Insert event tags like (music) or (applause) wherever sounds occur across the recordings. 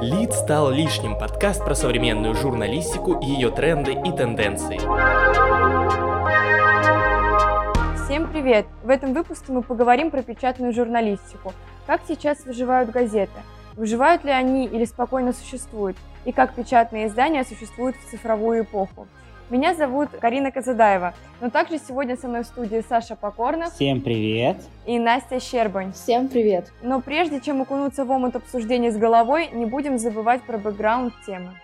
Лид стал лишним подкаст про современную журналистику, ее тренды и тенденции. Всем привет! В этом выпуске мы поговорим про печатную журналистику. Как сейчас выживают газеты? Выживают ли они или спокойно существуют? И как печатные издания существуют в цифровую эпоху? Меня зовут Карина Казадаева, но также сегодня со мной в студии Саша Покорнов. Всем привет! И Настя Щербань. Всем привет! Но прежде чем окунуться в омут обсуждения с головой, не будем забывать про бэкграунд темы.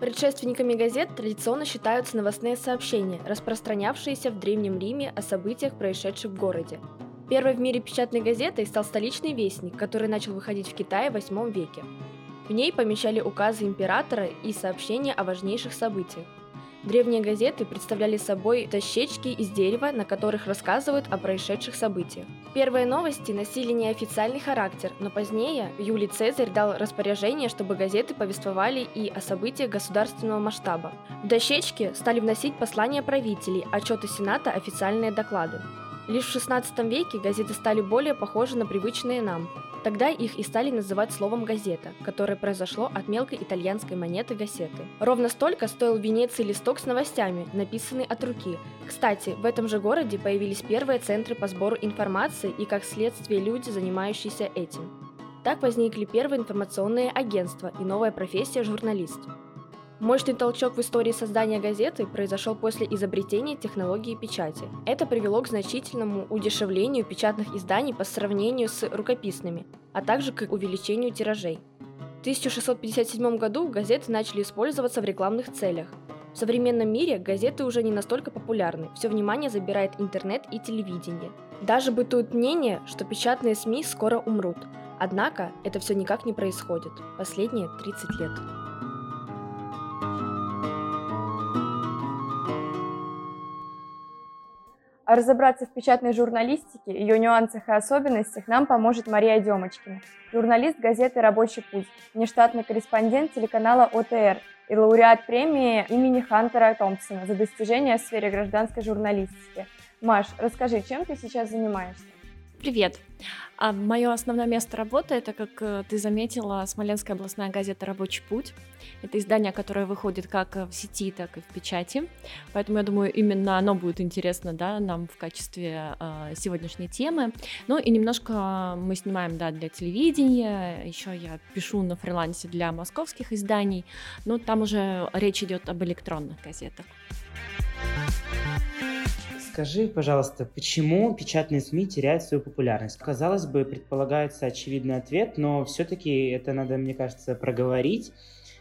Предшественниками газет традиционно считаются новостные сообщения, распространявшиеся в Древнем Риме о событиях, происшедших в городе. Первой в мире печатной газетой стал столичный вестник, который начал выходить в Китае в VIII веке. В ней помещали указы императора и сообщения о важнейших событиях. Древние газеты представляли собой дощечки из дерева, на которых рассказывают о происшедших событиях. Первые новости носили неофициальный характер, но позднее Юлий Цезарь дал распоряжение, чтобы газеты повествовали и о событиях государственного масштаба. В дощечки стали вносить послания правителей, отчеты Сената, официальные доклады. Лишь в XVI веке газеты стали более похожи на привычные нам. Тогда их и стали называть словом «газета», которое произошло от мелкой итальянской монеты «гасеты». Ровно столько стоил в Венеции листок с новостями, написанный от руки. Кстати, в этом же городе появились первые центры по сбору информации и, как следствие, люди, занимающиеся этим. Так возникли первые информационные агентства и новая профессия журналист. Мощный толчок в истории создания газеты произошел после изобретения технологии печати. Это привело к значительному удешевлению печатных изданий по сравнению с рукописными, а также к увеличению тиражей. В 1657 году газеты начали использоваться в рекламных целях. В современном мире газеты уже не настолько популярны, все внимание забирает интернет и телевидение. Даже бытует мнение, что печатные СМИ скоро умрут. Однако это все никак не происходит последние 30 лет. А разобраться в печатной журналистике, ее нюансах и особенностях нам поможет Мария Демочкина, журналист газеты «Рабочий путь», внештатный корреспондент телеканала ОТР и лауреат премии имени Хантера Томпсона за достижения в сфере гражданской журналистики. Маш, расскажи, чем ты сейчас занимаешься? Привет. А мое основное место работы это, как э, ты заметила, Смоленская областная газета «Рабочий путь». Это издание, которое выходит как в сети, так и в печати. Поэтому я думаю, именно оно будет интересно да, нам в качестве э, сегодняшней темы. Ну и немножко мы снимаем да, для телевидения. Еще я пишу на фрилансе для московских изданий. Но там уже речь идет об электронных газетах. Скажи, пожалуйста, почему печатные СМИ теряют свою популярность? Казалось бы, предполагается очевидный ответ, но все-таки это надо, мне кажется, проговорить.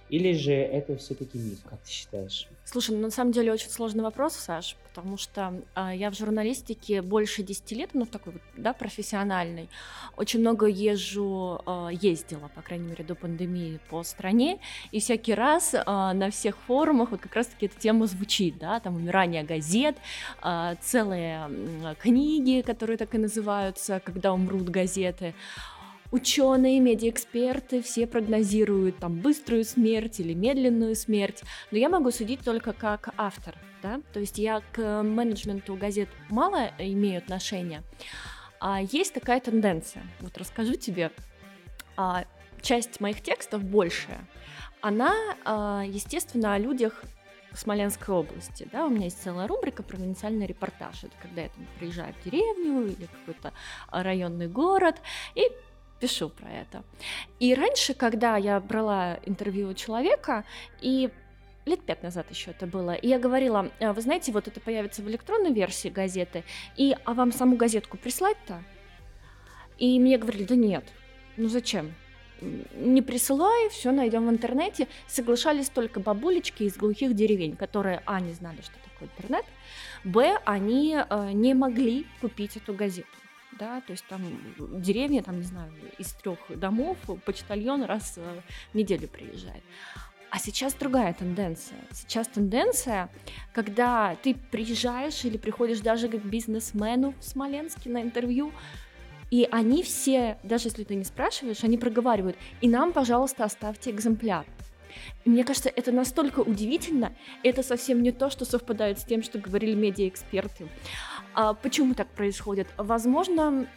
Или же это все-таки миф, как ты считаешь? Слушай, ну, на самом деле очень сложный вопрос, Саш, потому что э, я в журналистике больше 10 лет, ну, такой вот, да, профессиональной. Очень много езжу, э, ездила, по крайней мере, до пандемии по стране, и всякий раз э, на всех форумах вот как раз-таки эта тема звучит, да, там умирание газет, э, целые книги, которые так и называются, когда умрут газеты, Ученые, медиаэксперты все прогнозируют там быструю смерть или медленную смерть, но я могу судить только как автор, да, то есть я к менеджменту газет мало имею отношения, а есть такая тенденция, вот расскажу тебе, а, часть моих текстов большая, она, а, естественно, о людях Смоленской области, да, у меня есть целая рубрика провинциальный репортаж, это когда я там приезжаю в деревню или какой-то районный город. И пишу про это. И раньше, когда я брала интервью у человека, и лет пять назад еще это было. И я говорила, «А, вы знаете, вот это появится в электронной версии газеты, и а вам саму газетку прислать-то? И мне говорили, да нет, ну зачем? Не присылай, все найдем в интернете. Соглашались только бабулечки из глухих деревень, которые, а, не знали, что такое интернет, б, они э, не могли купить эту газету да, то есть там деревня, там, не знаю, из трех домов почтальон раз в неделю приезжает. А сейчас другая тенденция. Сейчас тенденция, когда ты приезжаешь или приходишь даже как бизнесмену в Смоленске на интервью, и они все, даже если ты не спрашиваешь, они проговаривают, и нам, пожалуйста, оставьте экземпляр. Мне кажется, это настолько удивительно, это совсем не то, что совпадает с тем, что говорили медиаэксперты. А почему так происходит? Возможно,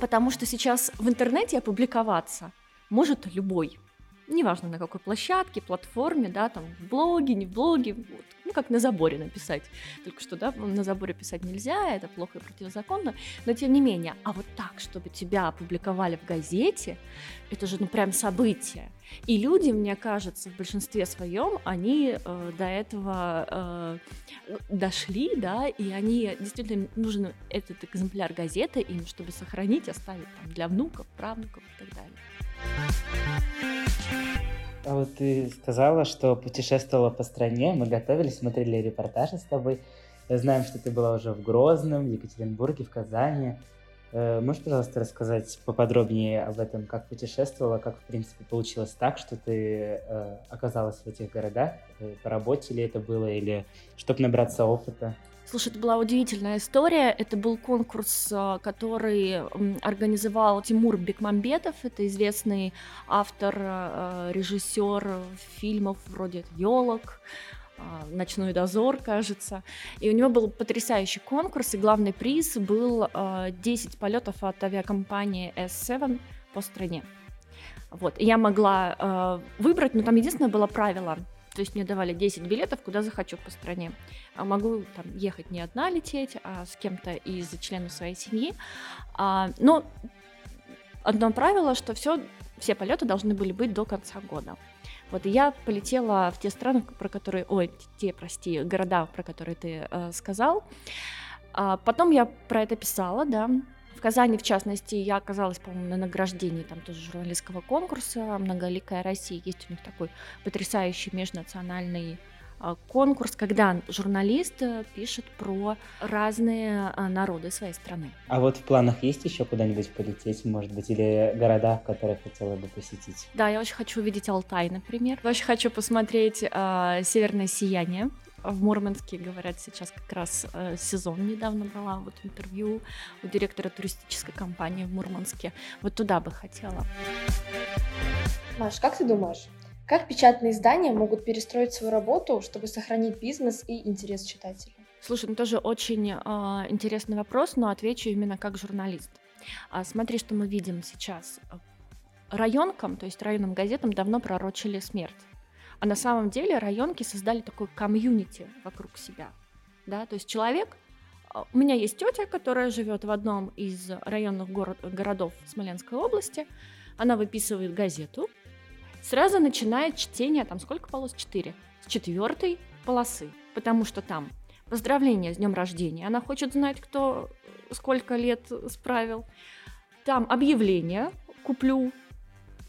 потому что сейчас в интернете опубликоваться может любой неважно на какой площадке, платформе, да, там в блоге, не в блоге, вот, ну как на заборе написать. Только что, да, на заборе писать нельзя, это плохо и противозаконно, но тем не менее, а вот так, чтобы тебя опубликовали в газете, это же ну прям событие. И люди, мне кажется, в большинстве своем, они э, до этого э, дошли, да, и они действительно нужен этот экземпляр газеты им, чтобы сохранить, оставить там, для внуков, правнуков и так далее. А вот ты сказала, что путешествовала по стране, мы готовились, смотрели репортажи с тобой. Знаем, что ты была уже в Грозном, в Екатеринбурге, в Казани. Э, можешь, пожалуйста, рассказать поподробнее об этом, как путешествовала, как, в принципе, получилось так, что ты э, оказалась в этих городах? Э, по работе ли это было или чтобы набраться опыта? Слушай, это была удивительная история. Это был конкурс, а, который организовал Тимур Бекмамбетов. Это известный автор, а, режиссер фильмов вроде «Елок», «Ночной дозор», кажется. И у него был потрясающий конкурс, и главный приз был 10 полетов от авиакомпании S7 по стране. Вот. Я могла выбрать, но там единственное было правило – то есть мне давали 10 билетов, куда захочу по стране. А могу там ехать не одна лететь, а с кем-то из членов своей семьи. А, но одно правило, что все, все полеты должны были быть до конца года. Вот я полетела в те страны, про которые, ой, те, прости, города, про которые ты э, сказал. А потом я про это писала, да, в Казани, в частности, я оказалась, по-моему, на награждении там тоже журналистского конкурса «Многоликая Россия». Есть у них такой потрясающий межнациональный а, конкурс, когда журналист э, пишет про разные а, народы своей страны. А вот в планах есть еще куда-нибудь полететь, может быть, или города, которые хотела бы посетить? Да, я очень хочу увидеть Алтай, например. Очень хочу посмотреть э, «Северное сияние». В Мурманске, говорят, сейчас как раз э, сезон недавно брала вот интервью у директора туристической компании в Мурманске. Вот туда бы хотела. Маш, как ты думаешь, как печатные издания могут перестроить свою работу, чтобы сохранить бизнес и интерес читателя? Слушай, ну тоже очень э, интересный вопрос, но отвечу именно как журналист. А, смотри, что мы видим сейчас. Районкам, то есть районным газетам давно пророчили смерть. А на самом деле районки создали такой комьюнити вокруг себя. Да? То есть человек а, у меня есть тетя, которая живет в одном из районных город, городов Смоленской области. Она выписывает газету, сразу начинает чтение, там сколько полос? Четыре. С четвертой полосы, потому что там поздравления с днем рождения. Она хочет знать, кто сколько лет справил. Там объявление, куплю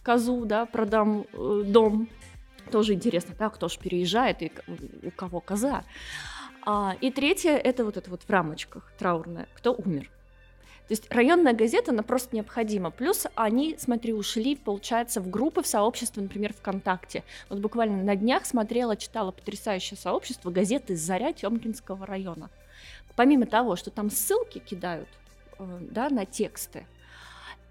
козу, да, продам э, дом тоже интересно, да, кто же переезжает и у кого коза. А, и третье, это вот это вот в рамочках траурное, кто умер. То есть районная газета, она просто необходима. Плюс они, смотри, ушли, получается, в группы, в сообщество, например, ВКонтакте. Вот буквально на днях смотрела, читала потрясающее сообщество газеты «Заря» Тёмкинского района. Помимо того, что там ссылки кидают э, да, на тексты,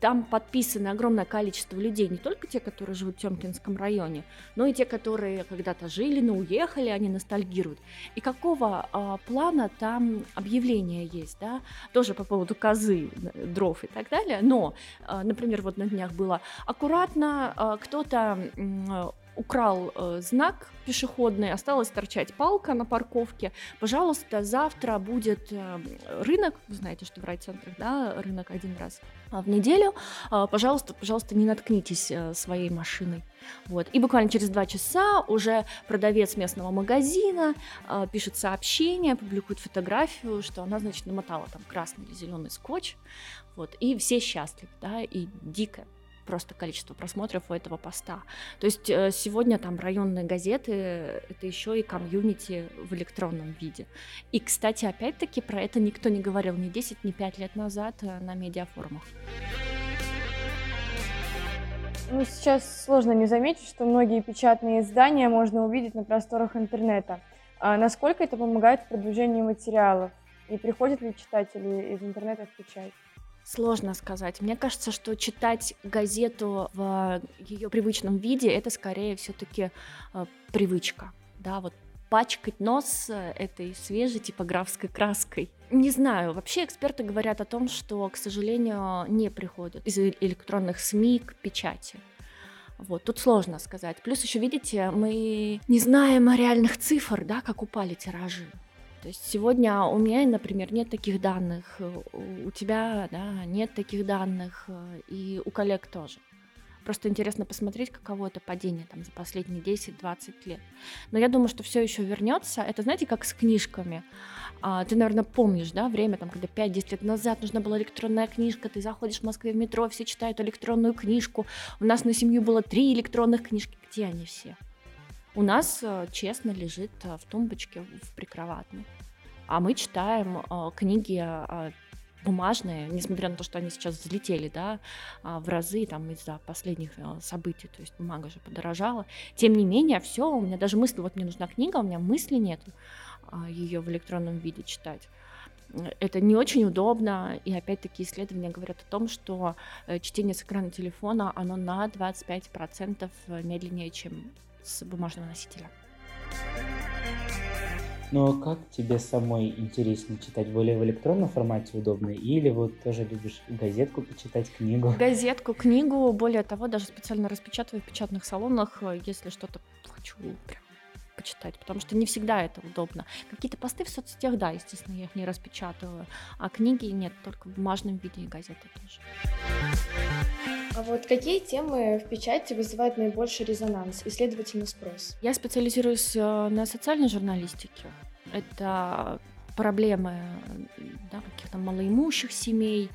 там подписано огромное количество людей, не только те, которые живут в Тёмкинском районе, но и те, которые когда-то жили, но уехали, они ностальгируют. И какого а, плана там объявления есть, да, тоже по поводу козы, дров и так далее, но, а, например, вот на днях было аккуратно а, кто-то украл э, знак пешеходный, осталась торчать палка на парковке. Пожалуйста, завтра будет э, рынок, вы знаете, что в райцентрах, да, рынок один раз в неделю. Э, пожалуйста, пожалуйста, не наткнитесь э, своей машиной. Вот. И буквально через два часа уже продавец местного магазина э, пишет сообщение, публикует фотографию, что она, значит, намотала там красный или зеленый скотч. Вот. И все счастливы, да, и дико просто количество просмотров у этого поста. То есть э, сегодня там районные газеты — это еще и комьюнити в электронном виде. И, кстати, опять-таки про это никто не говорил ни 10, ни 5 лет назад э, на медиафорумах. Ну, сейчас сложно не заметить, что многие печатные издания можно увидеть на просторах интернета. А насколько это помогает в продвижении материалов? И приходят ли читатели из интернета в печать? Сложно сказать. Мне кажется, что читать газету в ее привычном виде это скорее все-таки э, привычка. Да, вот пачкать нос э, этой свежей типографской краской. Не знаю, вообще эксперты говорят о том, что, к сожалению, не приходят из электронных СМИ к печати. Вот, тут сложно сказать. Плюс еще, видите, мы не знаем реальных цифр, да, как упали тиражи. То есть сегодня у меня, например, нет таких данных, у тебя да, нет таких данных, и у коллег тоже. Просто интересно посмотреть, каково это падение там за последние 10-20 лет. Но я думаю, что все еще вернется. Это, знаете, как с книжками. А, ты, наверное, помнишь, да, время, там, когда 5-10 лет назад нужна была электронная книжка, ты заходишь в Москве в метро, все читают электронную книжку. У нас на семью было три электронных книжки. Где они все? У нас э, честно лежит э, в тумбочке в прикроватной. А мы читаем э, книги бумажные, несмотря на то, что они сейчас взлетели, да, а, в разы там из-за последних событий, то есть бумага же подорожала. Тем не менее, все, у меня даже мысли, вот мне нужна книга, у меня мысли нет а, ее в электронном виде читать. Это не очень удобно, и опять-таки исследования говорят о том, что чтение с экрана телефона, оно на 25% медленнее, чем с бумажного носителя. Но как тебе самой интереснее читать? Более в электронном формате удобно? Или вот тоже любишь газетку почитать, книгу? (laughs) Газетку, книгу. Более того, даже специально распечатываю в печатных салонах, э, если что-то хочу прям почитать, потому что не всегда это удобно. Какие-то посты в соцсетях, да, естественно, я их не распечатываю, а книги нет, только в бумажном виде и газеты тоже. А вот какие темы в печати вызывают наибольший резонанс и, следовательно, спрос? Я специализируюсь э, на социальной журналистике. Это проблемы да, каких-то малоимущих семей,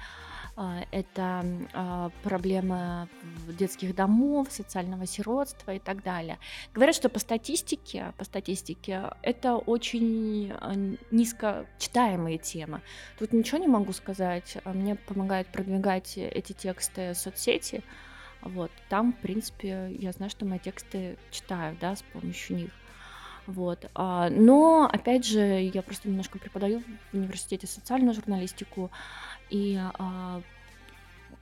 это а, проблемы детских домов, социального сиротства и так далее. Говорят, что по статистике, по статистике это очень а, низко читаемые темы. Тут ничего не могу сказать. Мне помогают продвигать эти тексты соцсети. Вот, там, в принципе, я знаю, что мои тексты читают, да, с помощью них. Вот. Но, опять же, я просто немножко преподаю в университете социальную журналистику, и а,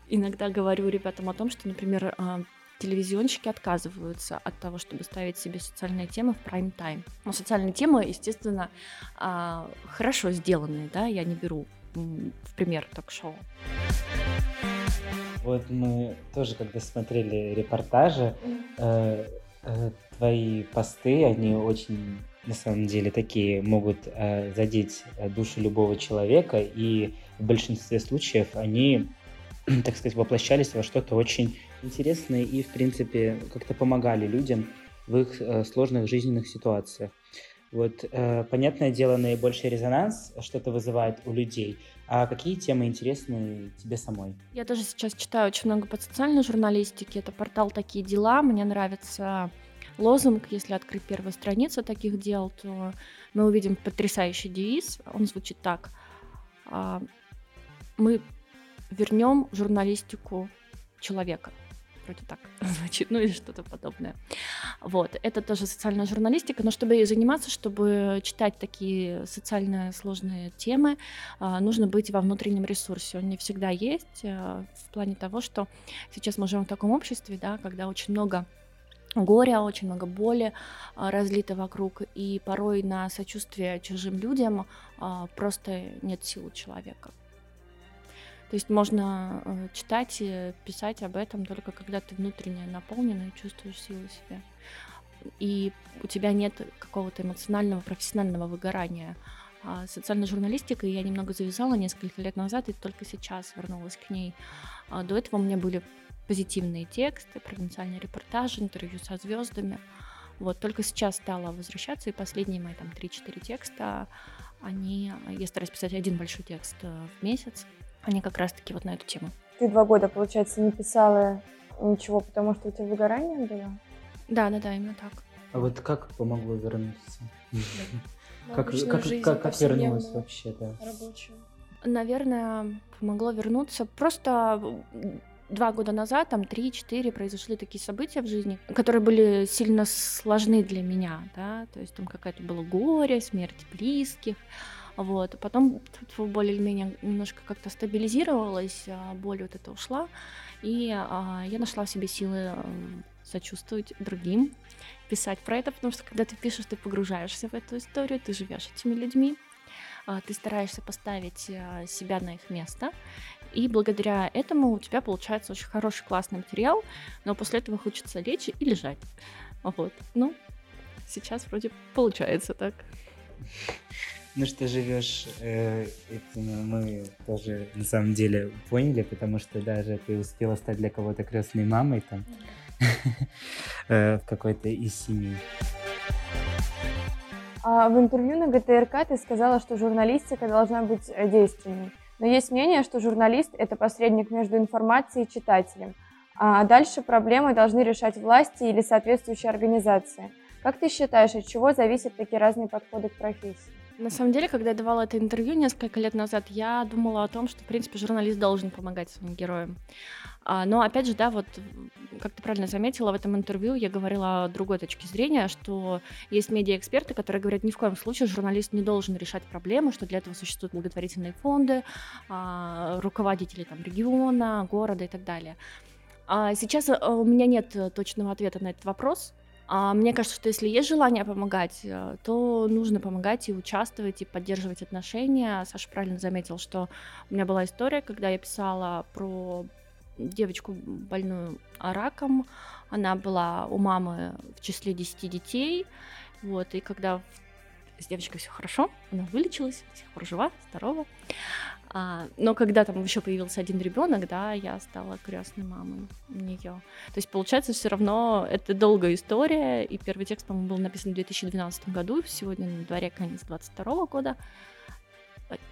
иногда говорю ребятам о том, что, например, а, телевизионщики отказываются от того, чтобы ставить себе социальные темы в прайм-тайм. Но социальные темы, естественно, а, хорошо сделанные, да, я не беру в пример ток-шоу. Вот мы тоже, когда смотрели репортажи, э, э, твои посты, они очень на самом деле такие могут э, задеть э, душу любого человека, и в большинстве случаев они, (clears throat) так сказать, воплощались во что-то очень интересное и, в принципе, как-то помогали людям в их э, сложных жизненных ситуациях. Вот, э, понятное дело, наибольший резонанс что-то вызывает у людей. А какие темы интересны тебе самой? Я тоже сейчас читаю очень много по социальной журналистике. Это портал «Такие дела». Мне нравится лозунг, если открыть первую страницу таких дел, то мы увидим потрясающий девиз. Он звучит так. А, мы вернем журналистику человека. Вроде так (laughs) звучит, ну или что-то подобное. Вот, это тоже социальная журналистика, но чтобы ей заниматься, чтобы читать такие социально сложные темы, а, нужно быть во внутреннем ресурсе. Он не всегда есть а, в плане того, что сейчас мы живем в таком обществе, да, когда очень много горя, очень много боли а, разлито вокруг, и порой на сочувствие чужим людям а, просто нет сил у человека. То есть можно э, читать и писать об этом только когда ты внутренне наполнена и чувствуешь силу себя. И у тебя нет какого-то эмоционального, профессионального выгорания. А социальной журналистикой я немного завязала несколько лет назад и только сейчас вернулась к ней. До этого у меня были позитивные тексты, провинциальные репортажи, интервью со звездами. Вот только сейчас стала возвращаться, и последние мои там 3-4 текста, они, я стараюсь писать один большой текст э, в месяц, они как раз-таки вот на эту тему. Ты два года, получается, не писала ничего, потому что у тебя выгорание было? Да, да, да, именно так. А вот как помогло вернуться? Как, как, как, как вернулась вообще, да? Рабочую. Наверное, помогло вернуться. Просто два года назад, там три-четыре, произошли такие события в жизни, которые были сильно сложны для меня, да, то есть там какая-то было горе, смерть близких, вот. Потом более или менее немножко как-то стабилизировалась, а боль вот эта ушла, и а, я нашла в себе силы сочувствовать другим, писать про это, потому что когда ты пишешь, ты погружаешься в эту историю, ты живешь этими людьми, а, ты стараешься поставить а, себя на их место, и благодаря этому у тебя получается очень хороший, классный материал, но после этого хочется лечь и лежать. Вот. Ну, сейчас вроде получается так. Ну, что живешь, э, это мы тоже на самом деле поняли, потому что даже ты успела стать для кого-то крестной мамой там э, (laughs) в какой-то из семей. А в интервью на ГТРК ты сказала, что журналистика должна быть э, действенной. Но есть мнение, что журналист – это посредник между информацией и читателем. А дальше проблемы должны решать власти или соответствующие организации. Как ты считаешь, от чего зависят такие разные подходы к профессии? На самом деле, когда я давала это интервью несколько лет назад, я думала о том, что, в принципе, журналист должен помогать своим героям. А, но, опять же, да, вот, как ты правильно заметила, в этом интервью я говорила о другой точке зрения, что есть медиаэксперты, которые говорят, ни в коем случае журналист не должен решать проблемы, что для этого существуют благотворительные фонды, а, руководители там, региона, города и так далее. А сейчас э, у меня нет точного ответа на этот вопрос, а мне кажется, что если есть желание помогать, э, то нужно помогать и участвовать, и поддерживать отношения. Саша правильно заметил, что у меня была история, когда я писала про девочку больную раком. Она была у мамы в числе 10 детей. Вот, и когда с девочкой все хорошо, она вылечилась, до сих пор жива, здорова. А, но когда там еще появился один ребенок, да, я стала крестной мамой нее. То есть, получается, все равно это долгая история, и первый текст, по-моему, был написан в 2012 году, сегодня на дворе конец 22 года.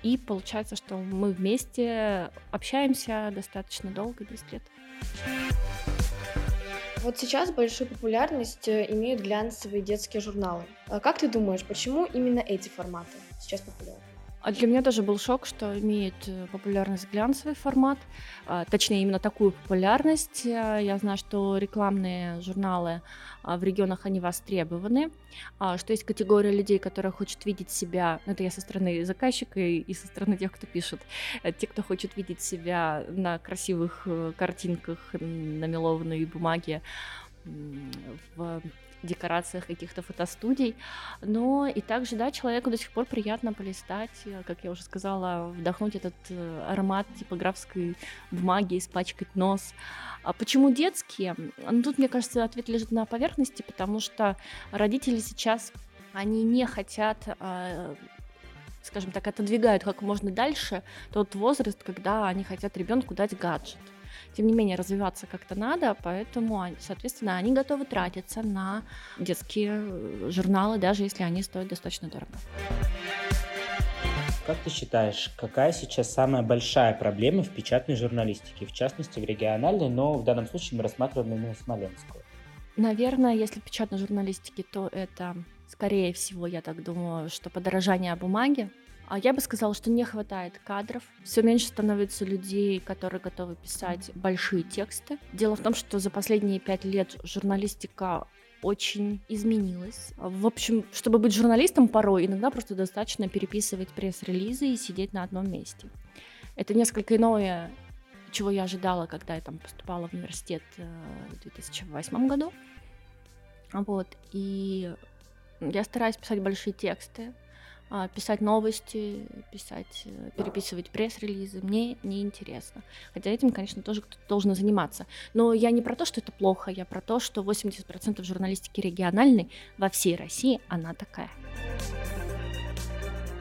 И получается, что мы вместе общаемся достаточно долго, 10 лет. Вот сейчас большую популярность э, имеют глянцевые детские журналы. А как ты думаешь, почему именно эти форматы сейчас популярны? А для меня тоже был шок, что имеет э, популярность глянцевый формат, а, точнее именно такую популярность. Э, я знаю, что рекламные журналы а, в регионах они востребованы, что есть категория людей, которые хочет видеть себя, ну, это я со стороны заказчика и со стороны тех, кто пишет, э, те, кто хочет видеть себя на красивых картинках на мелованной бумаге в декорациях каких-то фотостудий. Но и также, да, человеку до сих пор приятно полистать, э, как я уже сказала, вдохнуть этот э, аромат типографской бумаги, испачкать нос. А почему детские? Ну, тут, мне кажется, ответ лежит на поверхности, потому что родители сейчас, они не хотят а, скажем так, отодвигают как можно дальше тот возраст, когда они хотят ребенку дать гаджет тем не менее развиваться как-то надо, поэтому, соответственно, они готовы тратиться на детские э, журналы, даже если они стоят достаточно дорого. Как ты считаешь, какая сейчас самая большая проблема в печатной журналистике, в частности в региональной, но в данном случае мы рассматриваем именно Смоленскую? Наверное, если в печатной журналистике, то это, скорее всего, я так думаю, что подорожание бумаги, а я бы сказала, что не хватает кадров. Все меньше становится людей, которые готовы писать большие тексты. Дело в том, что за последние пять лет журналистика очень изменилась. В общем, чтобы быть журналистом порой, иногда просто достаточно переписывать пресс-релизы и сидеть на одном месте. Это несколько иное, чего я ожидала, когда я там поступала в университет э, в 2008 году. Вот, и я стараюсь писать большие тексты, писать новости, писать, э, переписывать пресс-релизы. Мне неинтересно. Хотя этим, конечно, тоже кто-то должен заниматься. Но я не про то, что это плохо, я про то, что 80% журналистики региональной во всей России, она такая.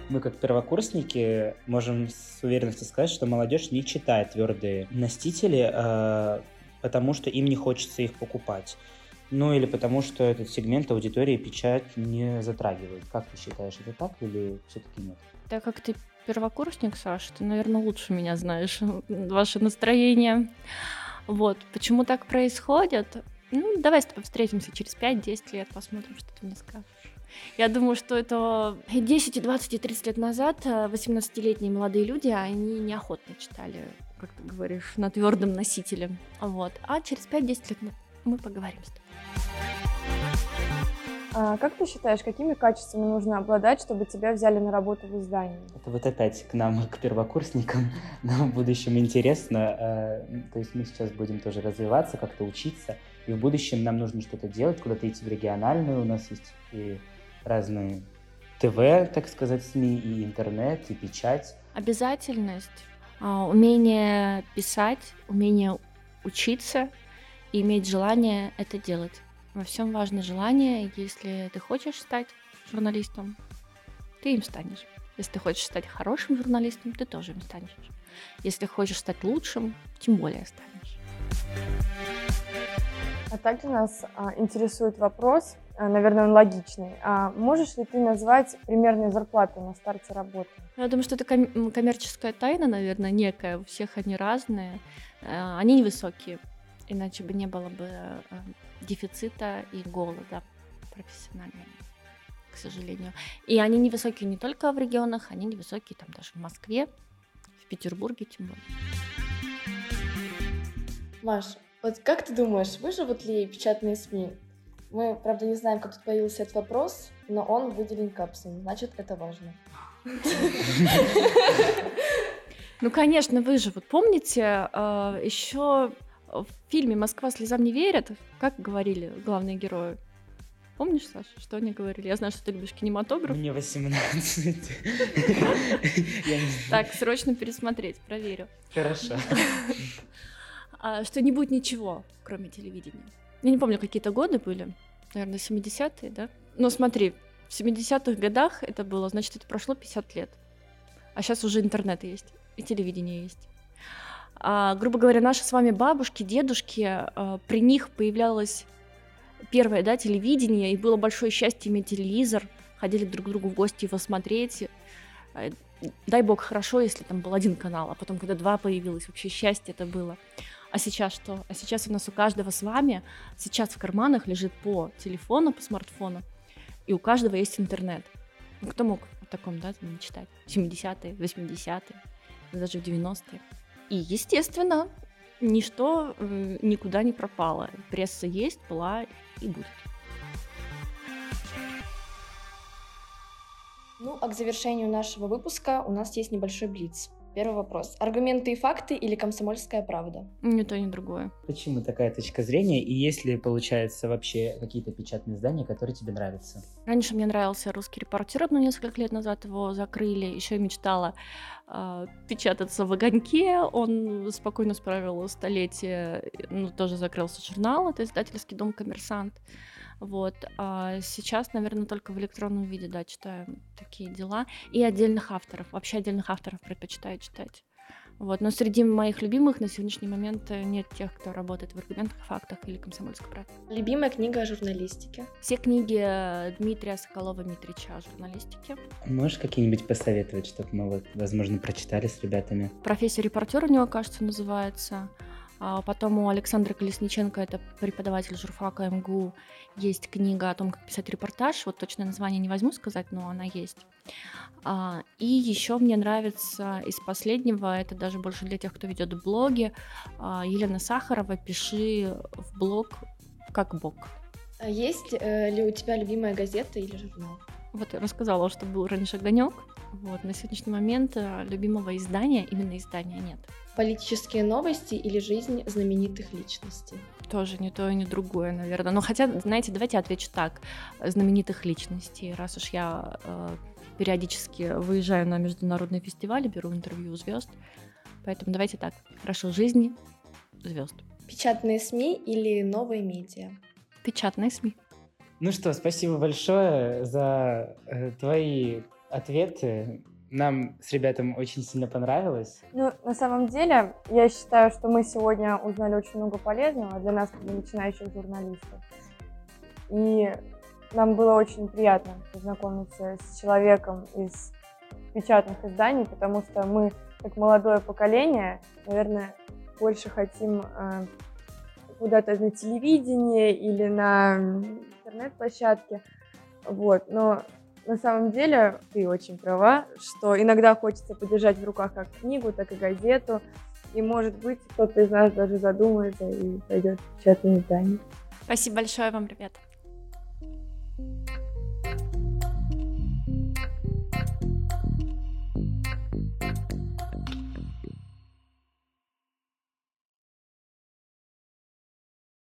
Мы как первокурсники можем с уверенностью сказать, что молодежь не читает твердые носители, э, потому что им не хочется их покупать. Ну или потому, что этот сегмент аудитории печать не затрагивает. Как ты считаешь, это так или все-таки нет? Так как ты первокурсник, Саша, ты, наверное, лучше меня знаешь, (laughs) ваше настроение. Вот, почему так происходит? Ну, давай с тобой встретимся через 5-10 лет, посмотрим, что ты мне скажешь. Я думаю, что это 10, 20 30 лет назад 18-летние молодые люди, они неохотно читали, как ты говоришь, на твердом носителе. Вот. А через 5-10 лет мы поговорим с тобой. А как ты считаешь, какими качествами нужно обладать, чтобы тебя взяли на работу в издании? Это вот опять к нам, к первокурсникам. (laughs) Нам в будущем интересно. Э, то есть мы сейчас будем тоже развиваться, как-то учиться. и в будущем нам нужно что-то делать, куда-то идти в региональную. У нас есть и разные ТВ, так сказать, СМИ, и интернет, и печать. Обязательность, а, умение писать, умение учиться и иметь желание это делать. Во всем важно желание. Если ты хочешь стать журналистом, ты им станешь. Если ты хочешь стать хорошим журналистом, ты тоже им станешь. Если хочешь стать лучшим, тем более станешь. А также нас а, интересует вопрос, а, наверное, он логичный. А можешь ли ты назвать примерные зарплаты на старте работы? Я думаю, что это ком- коммерческая тайна, наверное, некая. У всех они разные. А, они невысокие, иначе бы не было бы а, дефицита и голода профессионального, к сожалению. И они невысокие не только в регионах, они невысокие там даже в Москве, в Петербурге тем более. Маша, вот как ты думаешь, выживут ли печатные СМИ? Мы, правда, не знаем, как тут появился этот вопрос, но он выделен капсулом, значит, это важно. (laughs) Ну, конечно, выживут. Помните, а, еще в фильме «Москва слезам не верит», как говорили главные герои? Помнишь, Саша, что они говорили? Я знаю, что ты любишь кинематограф. Мне 18. Так, срочно пересмотреть, проверю. Хорошо. А, что не будет ничего, кроме телевидения. Я не помню, какие-то годы были, наверное, 70-е, да? Но смотри, в 70-х годах это было, значит, это прошло 50 лет. А сейчас уже интернет есть, и телевидение есть. А, грубо говоря, наши с вами бабушки, дедушки, а, при них появлялось первое, да, телевидение, и было большое счастье иметь телевизор, ходили друг к другу в гости его смотреть. А, дай бог, хорошо, если там был один канал, а потом, когда два появилось, вообще счастье это было. А сейчас что? А сейчас у нас у каждого с вами сейчас в карманах лежит по телефону, по смартфону, и у каждого есть интернет. Ну, кто мог о таком, да, мечтать? 70-е, 80-е, даже в 90-е. И, естественно, ничто никуда не пропало. Пресса есть, была и будет. Ну, а к завершению нашего выпуска у нас есть небольшой блиц. Первый вопрос. Аргументы и факты или комсомольская правда? Ни то, ни другое. Почему такая точка зрения? И есть ли, получается, вообще какие-то печатные издания, которые тебе нравятся? Раньше мне нравился русский репортер, но несколько лет назад его закрыли. Еще я мечтала э, печататься в огоньке. Он спокойно справил столетие. Ну, тоже закрылся журнал. Это издательский дом «Коммерсант». Вот. А сейчас, наверное, только в электронном виде, да, читаю такие дела. И отдельных авторов. Вообще отдельных авторов предпочитаю читать. Вот. Но среди моих любимых на сегодняшний момент э, нет тех, кто работает в аргументах, фактах или комсомольской правде. Любимая книга о журналистике? Все книги э, Дмитрия Соколова-Митрича о журналистике. Можешь какие-нибудь посоветовать, чтобы мы, вот, возможно, прочитали с ребятами? Профессия репортера у него, кажется, называется. А потом у Александра Колесниченко, это преподаватель журфака МГУ, есть книга о том, как писать репортаж. Вот точное название не возьму сказать, но она есть. А, и еще мне нравится из последнего, это даже больше для тех, кто ведет блоги, а, Елена Сахарова «Пиши в блог как бог». Есть э, ли у тебя любимая газета или журнал? Вот я рассказала, что был раньше «Огонек». Вот, на сегодняшний момент э, любимого издания, именно издания нет. Политические новости или жизнь знаменитых личностей? Тоже не то и не другое, наверное. Но хотя, знаете, давайте отвечу так. Знаменитых личностей, раз уж я э, периодически выезжаю на международные фестивали, беру интервью у звезд. Поэтому давайте так. Хорошо, жизни звезд. Печатные СМИ или новые медиа? Печатные СМИ. Ну что, спасибо большое за э, твои ответы. Нам с ребятами очень сильно понравилось. Ну, на самом деле, я считаю, что мы сегодня узнали очень много полезного для нас, для начинающих журналистов. И нам было очень приятно познакомиться с человеком из печатных изданий, потому что мы, как молодое поколение, наверное, больше хотим э, куда-то на телевидении или на интернет-площадке. Вот, но на самом деле ты очень права, что иногда хочется подержать в руках как книгу, так и газету. И, может быть, кто-то из нас даже задумается и пойдет в печатное издание. Спасибо большое вам, ребята.